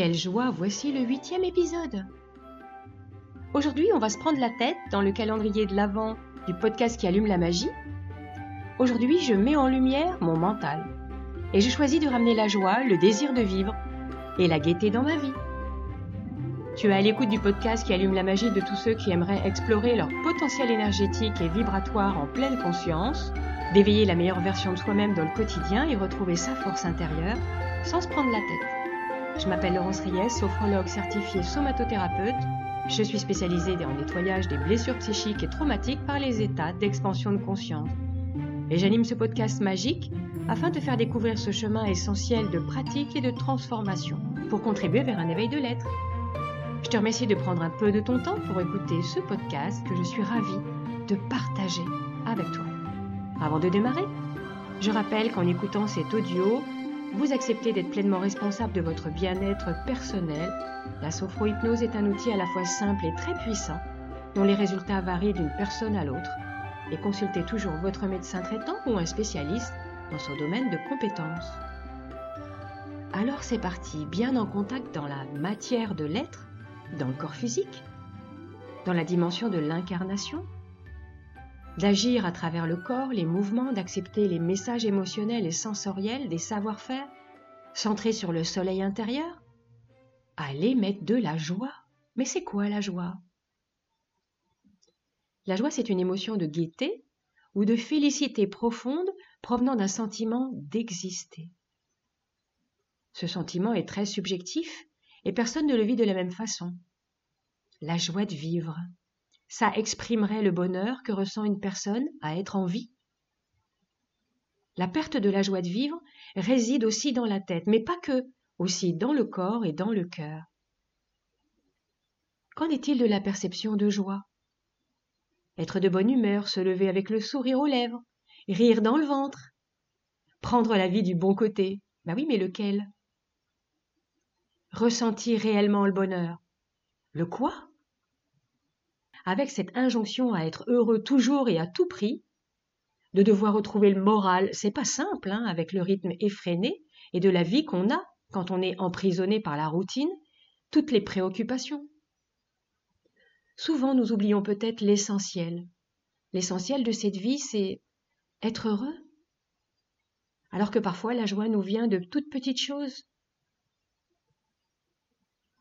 Quelle joie, voici le huitième épisode. Aujourd'hui, on va se prendre la tête dans le calendrier de l'Avent du podcast qui allume la magie. Aujourd'hui, je mets en lumière mon mental. Et je choisis de ramener la joie, le désir de vivre et la gaieté dans ma vie. Tu es à l'écoute du podcast qui allume la magie de tous ceux qui aimeraient explorer leur potentiel énergétique et vibratoire en pleine conscience, d'éveiller la meilleure version de soi-même dans le quotidien et retrouver sa force intérieure sans se prendre la tête. Je m'appelle Laurence Ries, sophrologue certifiée somatothérapeute. Je suis spécialisée le nettoyage des blessures psychiques et traumatiques par les états d'expansion de conscience. Et j'anime ce podcast magique afin de faire découvrir ce chemin essentiel de pratique et de transformation pour contribuer vers un éveil de l'être. Je te remercie de prendre un peu de ton temps pour écouter ce podcast que je suis ravie de partager avec toi. Avant de démarrer, je rappelle qu'en écoutant cet audio, vous acceptez d'être pleinement responsable de votre bien-être personnel. La sophro-hypnose est un outil à la fois simple et très puissant, dont les résultats varient d'une personne à l'autre. Et consultez toujours votre médecin traitant ou un spécialiste dans son domaine de compétences. Alors c'est parti, bien en contact dans la matière de l'être, dans le corps physique, dans la dimension de l'incarnation, d'agir à travers le corps, les mouvements, d'accepter les messages émotionnels et sensoriels des savoir-faire, centrés sur le soleil intérieur Allez mettre de la joie. Mais c'est quoi la joie? La joie, c'est une émotion de gaieté ou de félicité profonde provenant d'un sentiment d'exister. Ce sentiment est très subjectif et personne ne le vit de la même façon. La joie de vivre, ça exprimerait le bonheur que ressent une personne à être en vie. La perte de la joie de vivre réside aussi dans la tête, mais pas que, aussi dans le corps et dans le cœur. Qu'en est-il de la perception de joie? Être de bonne humeur, se lever avec le sourire aux lèvres, rire dans le ventre, prendre la vie du bon côté. Ben oui, mais lequel? Ressentir réellement le bonheur? Le quoi? Avec cette injonction à être heureux toujours et à tout prix, de devoir retrouver le moral, c'est pas simple, hein, avec le rythme effréné et de la vie qu'on a quand on est emprisonné par la routine, toutes les préoccupations. Souvent, nous oublions peut-être l'essentiel. L'essentiel de cette vie, c'est être heureux. Alors que parfois, la joie nous vient de toutes petites choses,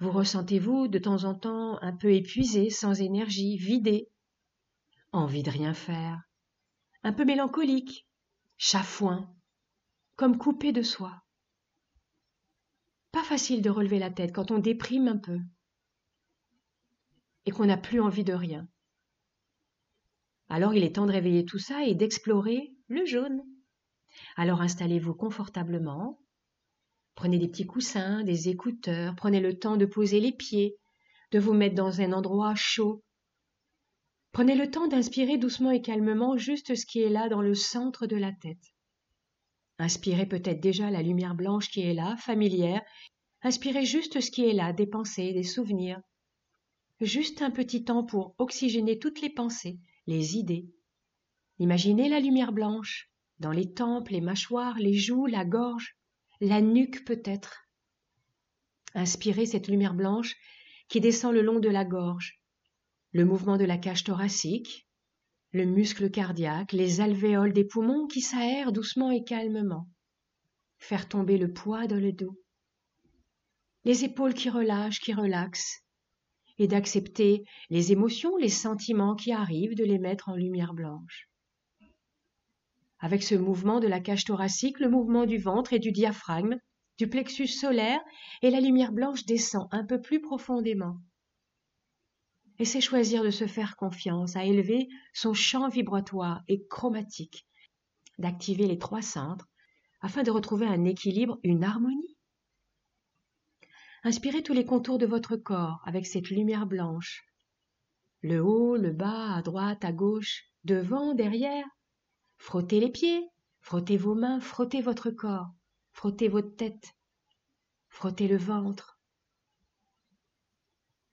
vous ressentez-vous de temps en temps un peu épuisé, sans énergie, vidé, envie de rien faire, un peu mélancolique, chafouin, comme coupé de soi. Pas facile de relever la tête quand on déprime un peu et qu'on n'a plus envie de rien. Alors il est temps de réveiller tout ça et d'explorer le jaune. Alors installez-vous confortablement, Prenez des petits coussins, des écouteurs, prenez le temps de poser les pieds, de vous mettre dans un endroit chaud. Prenez le temps d'inspirer doucement et calmement juste ce qui est là dans le centre de la tête. Inspirez peut-être déjà la lumière blanche qui est là, familière. Inspirez juste ce qui est là, des pensées, des souvenirs. Juste un petit temps pour oxygéner toutes les pensées, les idées. Imaginez la lumière blanche, dans les tempes, les mâchoires, les joues, la gorge la nuque peut-être. Inspirez cette lumière blanche qui descend le long de la gorge, le mouvement de la cage thoracique, le muscle cardiaque, les alvéoles des poumons qui s'aèrent doucement et calmement. Faire tomber le poids dans le dos. Les épaules qui relâchent, qui relaxent. Et d'accepter les émotions, les sentiments qui arrivent, de les mettre en lumière blanche. Avec ce mouvement de la cage thoracique, le mouvement du ventre et du diaphragme, du plexus solaire, et la lumière blanche descend un peu plus profondément. Et c'est choisir de se faire confiance, à élever son champ vibratoire et chromatique, d'activer les trois centres, afin de retrouver un équilibre, une harmonie. Inspirez tous les contours de votre corps avec cette lumière blanche. Le haut, le bas, à droite, à gauche, devant, derrière, Frottez les pieds, frottez vos mains, frottez votre corps, frottez votre tête, frottez le ventre.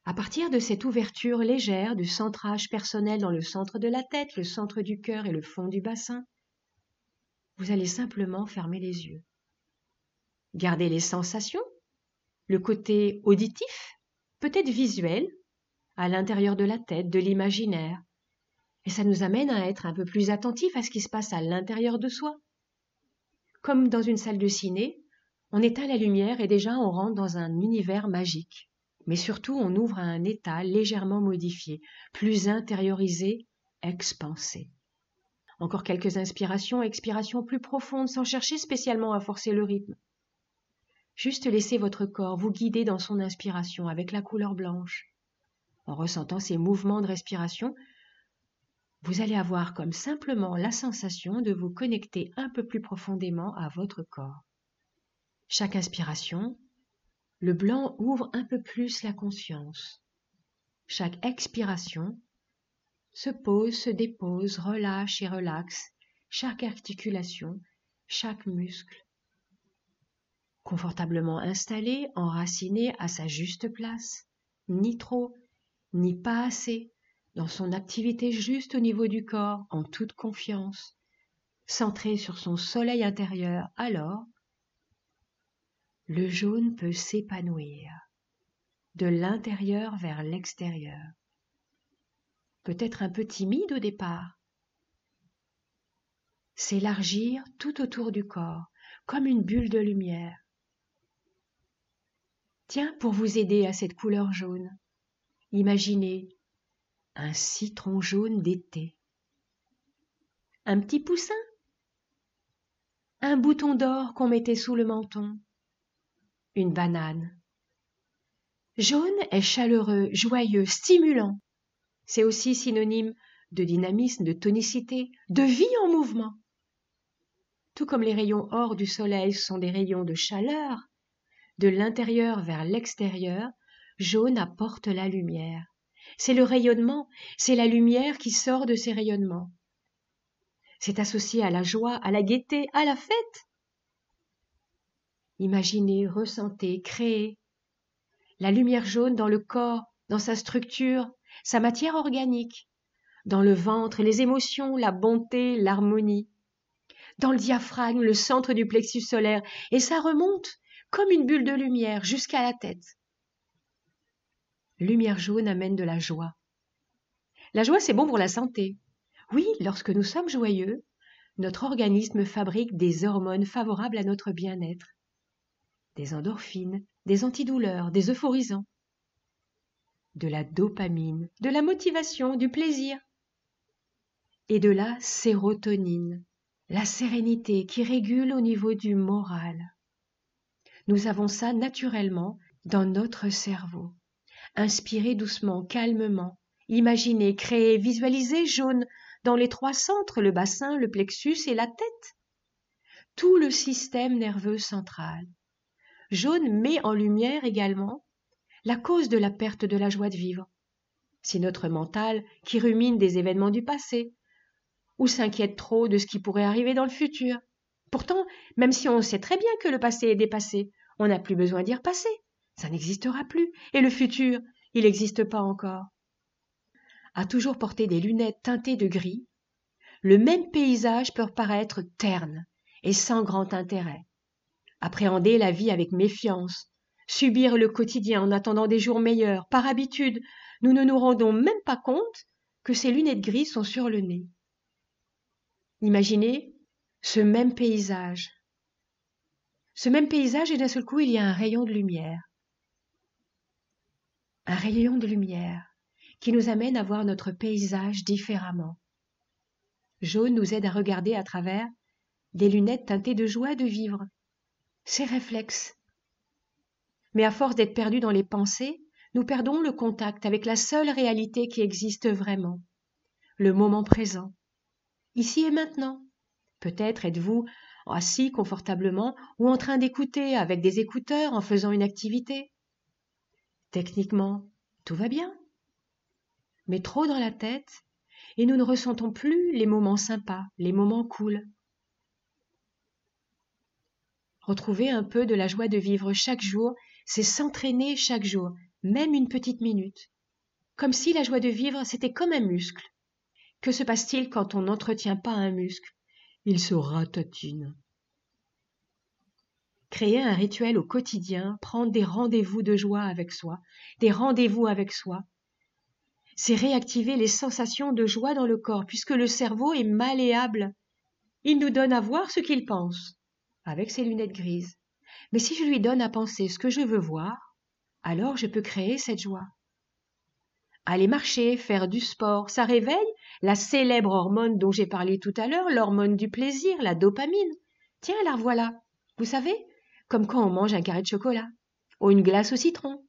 À partir de cette ouverture légère du centrage personnel dans le centre de la tête, le centre du cœur et le fond du bassin, vous allez simplement fermer les yeux. Gardez les sensations, le côté auditif, peut-être visuel, à l'intérieur de la tête, de l'imaginaire. Et ça nous amène à être un peu plus attentifs à ce qui se passe à l'intérieur de soi. Comme dans une salle de ciné, on éteint la lumière et déjà on rentre dans un univers magique. Mais surtout, on ouvre à un état légèrement modifié, plus intériorisé, expansé. Encore quelques inspirations, expirations plus profondes sans chercher spécialement à forcer le rythme. Juste laissez votre corps vous guider dans son inspiration avec la couleur blanche. En ressentant ces mouvements de respiration, vous allez avoir comme simplement la sensation de vous connecter un peu plus profondément à votre corps. Chaque inspiration, le blanc ouvre un peu plus la conscience. Chaque expiration se pose, se dépose, relâche et relaxe chaque articulation, chaque muscle confortablement installé, enraciné à sa juste place, ni trop, ni pas assez, dans son activité juste au niveau du corps, en toute confiance, centré sur son soleil intérieur, alors le jaune peut s'épanouir de l'intérieur vers l'extérieur. Peut-être un peu timide au départ. S'élargir tout autour du corps, comme une bulle de lumière. Tiens, pour vous aider à cette couleur jaune, imaginez un citron jaune d'été, un petit poussin, un bouton d'or qu'on mettait sous le menton, une banane. Jaune est chaleureux, joyeux, stimulant. C'est aussi synonyme de dynamisme, de tonicité, de vie en mouvement. Tout comme les rayons or du soleil sont des rayons de chaleur, de l'intérieur vers l'extérieur, jaune apporte la lumière. C'est le rayonnement, c'est la lumière qui sort de ces rayonnements. C'est associé à la joie, à la gaieté, à la fête. Imaginez, ressentez, créez. La lumière jaune dans le corps, dans sa structure, sa matière organique, dans le ventre, les émotions, la bonté, l'harmonie, dans le diaphragme, le centre du plexus solaire, et ça remonte comme une bulle de lumière jusqu'à la tête. Lumière jaune amène de la joie. La joie, c'est bon pour la santé. Oui, lorsque nous sommes joyeux, notre organisme fabrique des hormones favorables à notre bien-être. Des endorphines, des antidouleurs, des euphorisants. De la dopamine, de la motivation, du plaisir. Et de la sérotonine, la sérénité qui régule au niveau du moral. Nous avons ça naturellement dans notre cerveau. Inspirez doucement, calmement. Imaginez, créez, visualisez jaune dans les trois centres, le bassin, le plexus et la tête. Tout le système nerveux central. Jaune met en lumière également la cause de la perte de la joie de vivre. C'est notre mental qui rumine des événements du passé, ou s'inquiète trop de ce qui pourrait arriver dans le futur. Pourtant, même si on sait très bien que le passé est dépassé, on n'a plus besoin d'y repasser. Ça n'existera plus. Et le futur, il n'existe pas encore. À toujours porter des lunettes teintées de gris, le même paysage peut paraître terne et sans grand intérêt. Appréhender la vie avec méfiance, subir le quotidien en attendant des jours meilleurs, par habitude, nous ne nous rendons même pas compte que ces lunettes grises sont sur le nez. Imaginez ce même paysage. Ce même paysage et d'un seul coup il y a un rayon de lumière. Un rayon de lumière qui nous amène à voir notre paysage différemment. Jaune nous aide à regarder à travers des lunettes teintées de joie de vivre. C'est réflexe. Mais à force d'être perdus dans les pensées, nous perdons le contact avec la seule réalité qui existe vraiment, le moment présent, ici et maintenant. Peut-être êtes-vous assis confortablement ou en train d'écouter avec des écouteurs en faisant une activité. Techniquement, tout va bien. Mais trop dans la tête, et nous ne ressentons plus les moments sympas, les moments cool. Retrouver un peu de la joie de vivre chaque jour, c'est s'entraîner chaque jour, même une petite minute. Comme si la joie de vivre, c'était comme un muscle. Que se passe-t-il quand on n'entretient pas un muscle? Il se ratatine. Créer un rituel au quotidien, prendre des rendez-vous de joie avec soi, des rendez-vous avec soi, c'est réactiver les sensations de joie dans le corps, puisque le cerveau est malléable. Il nous donne à voir ce qu'il pense, avec ses lunettes grises. Mais si je lui donne à penser ce que je veux voir, alors je peux créer cette joie. Aller marcher, faire du sport, ça réveille la célèbre hormone dont j'ai parlé tout à l'heure, l'hormone du plaisir, la dopamine. Tiens, la voilà. Vous savez, comme quand on mange un carré de chocolat ou une glace au citron.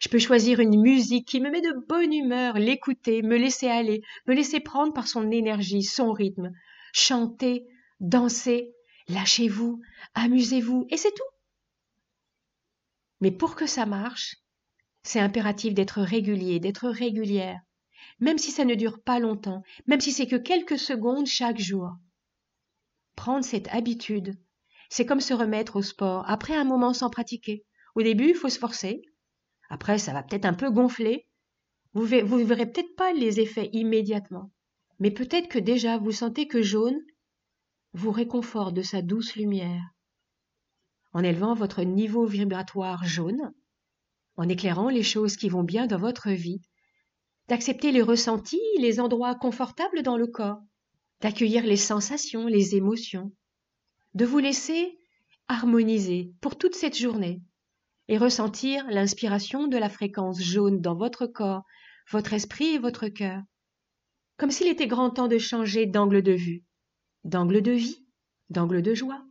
Je peux choisir une musique qui me met de bonne humeur, l'écouter, me laisser aller, me laisser prendre par son énergie, son rythme, chanter, danser, lâchez-vous, amusez-vous, et c'est tout. Mais pour que ça marche, c'est impératif d'être régulier, d'être régulière, même si ça ne dure pas longtemps, même si c'est que quelques secondes chaque jour. Prendre cette habitude, c'est comme se remettre au sport après un moment sans pratiquer. Au début, il faut se forcer, après, ça va peut-être un peu gonfler. Vous ne verrez peut-être pas les effets immédiatement. Mais peut-être que déjà vous sentez que jaune vous réconforte de sa douce lumière. En élevant votre niveau vibratoire jaune, en éclairant les choses qui vont bien dans votre vie, d'accepter les ressentis, les endroits confortables dans le corps, d'accueillir les sensations, les émotions, de vous laisser harmoniser pour toute cette journée, et ressentir l'inspiration de la fréquence jaune dans votre corps, votre esprit et votre cœur. Comme s'il était grand temps de changer d'angle de vue, d'angle de vie, d'angle de joie.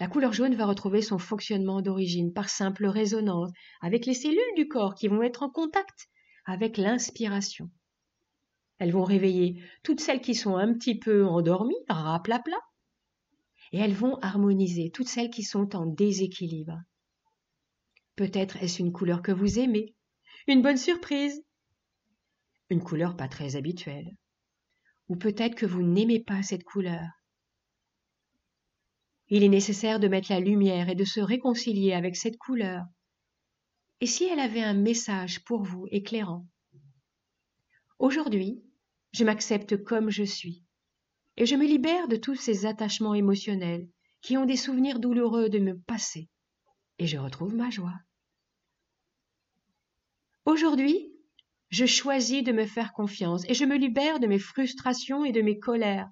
La couleur jaune va retrouver son fonctionnement d'origine par simple résonance avec les cellules du corps qui vont être en contact avec l'inspiration. Elles vont réveiller toutes celles qui sont un petit peu endormies, raplapla, et elles vont harmoniser toutes celles qui sont en déséquilibre. Peut-être est-ce une couleur que vous aimez. Une bonne surprise. Une couleur pas très habituelle. Ou peut-être que vous n'aimez pas cette couleur. Il est nécessaire de mettre la lumière et de se réconcilier avec cette couleur. Et si elle avait un message pour vous éclairant? Aujourd'hui, je m'accepte comme je suis, et je me libère de tous ces attachements émotionnels qui ont des souvenirs douloureux de me passer et je retrouve ma joie. Aujourd'hui, je choisis de me faire confiance et je me libère de mes frustrations et de mes colères.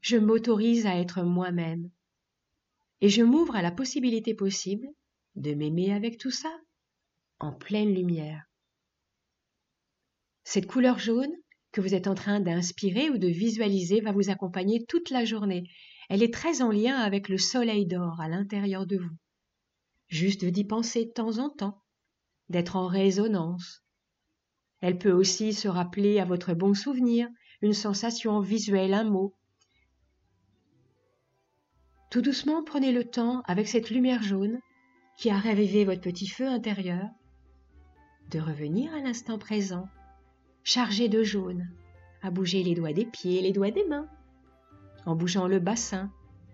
Je m'autorise à être moi-même. Et je m'ouvre à la possibilité possible de m'aimer avec tout ça, en pleine lumière. Cette couleur jaune que vous êtes en train d'inspirer ou de visualiser va vous accompagner toute la journée. Elle est très en lien avec le soleil d'or à l'intérieur de vous juste d'y penser de temps en temps, d'être en résonance. Elle peut aussi se rappeler à votre bon souvenir une sensation visuelle, un mot. Tout doucement, prenez le temps, avec cette lumière jaune qui a ravivé votre petit feu intérieur, de revenir à l'instant présent, chargé de jaune, à bouger les doigts des pieds, les doigts des mains, en bougeant le bassin,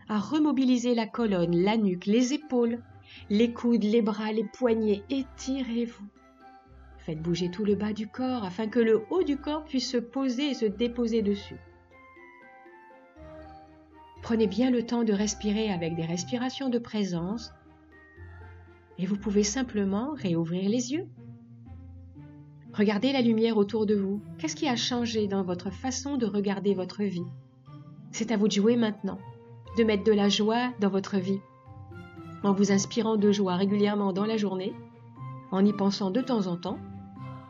à remobiliser la colonne, la nuque, les épaules, les coudes, les bras, les poignets, étirez-vous. Faites bouger tout le bas du corps afin que le haut du corps puisse se poser et se déposer dessus. Prenez bien le temps de respirer avec des respirations de présence et vous pouvez simplement réouvrir les yeux. Regardez la lumière autour de vous. Qu'est-ce qui a changé dans votre façon de regarder votre vie? C'est à vous de jouer maintenant, de mettre de la joie dans votre vie en vous inspirant de joie régulièrement dans la journée, en y pensant de temps en temps,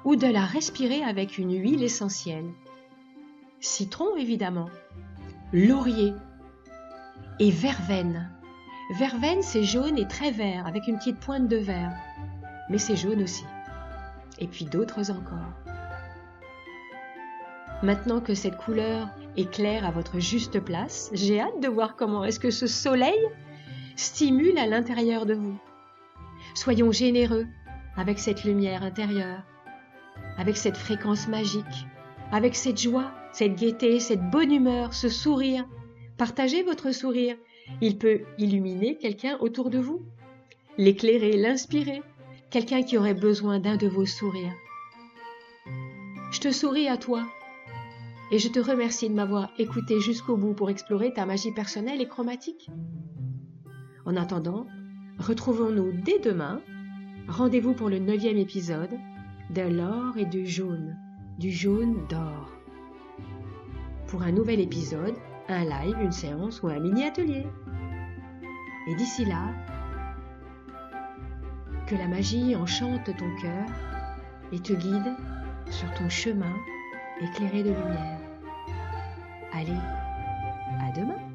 ou de la respirer avec une huile essentielle. Citron évidemment, laurier et verveine. Verveine c'est jaune et très vert avec une petite pointe de vert, mais c'est jaune aussi. Et puis d'autres encore. Maintenant que cette couleur est claire à votre juste place, j'ai hâte de voir comment est-ce que ce soleil stimule à l'intérieur de vous. Soyons généreux avec cette lumière intérieure, avec cette fréquence magique, avec cette joie, cette gaieté, cette bonne humeur, ce sourire. Partagez votre sourire. Il peut illuminer quelqu'un autour de vous, l'éclairer, l'inspirer, quelqu'un qui aurait besoin d'un de vos sourires. Je te souris à toi et je te remercie de m'avoir écouté jusqu'au bout pour explorer ta magie personnelle et chromatique. En attendant, retrouvons-nous dès demain. Rendez-vous pour le neuvième épisode de l'or et du jaune, du jaune d'or. Pour un nouvel épisode, un live, une séance ou un mini-atelier. Et d'ici là, que la magie enchante ton cœur et te guide sur ton chemin éclairé de lumière. Allez, à demain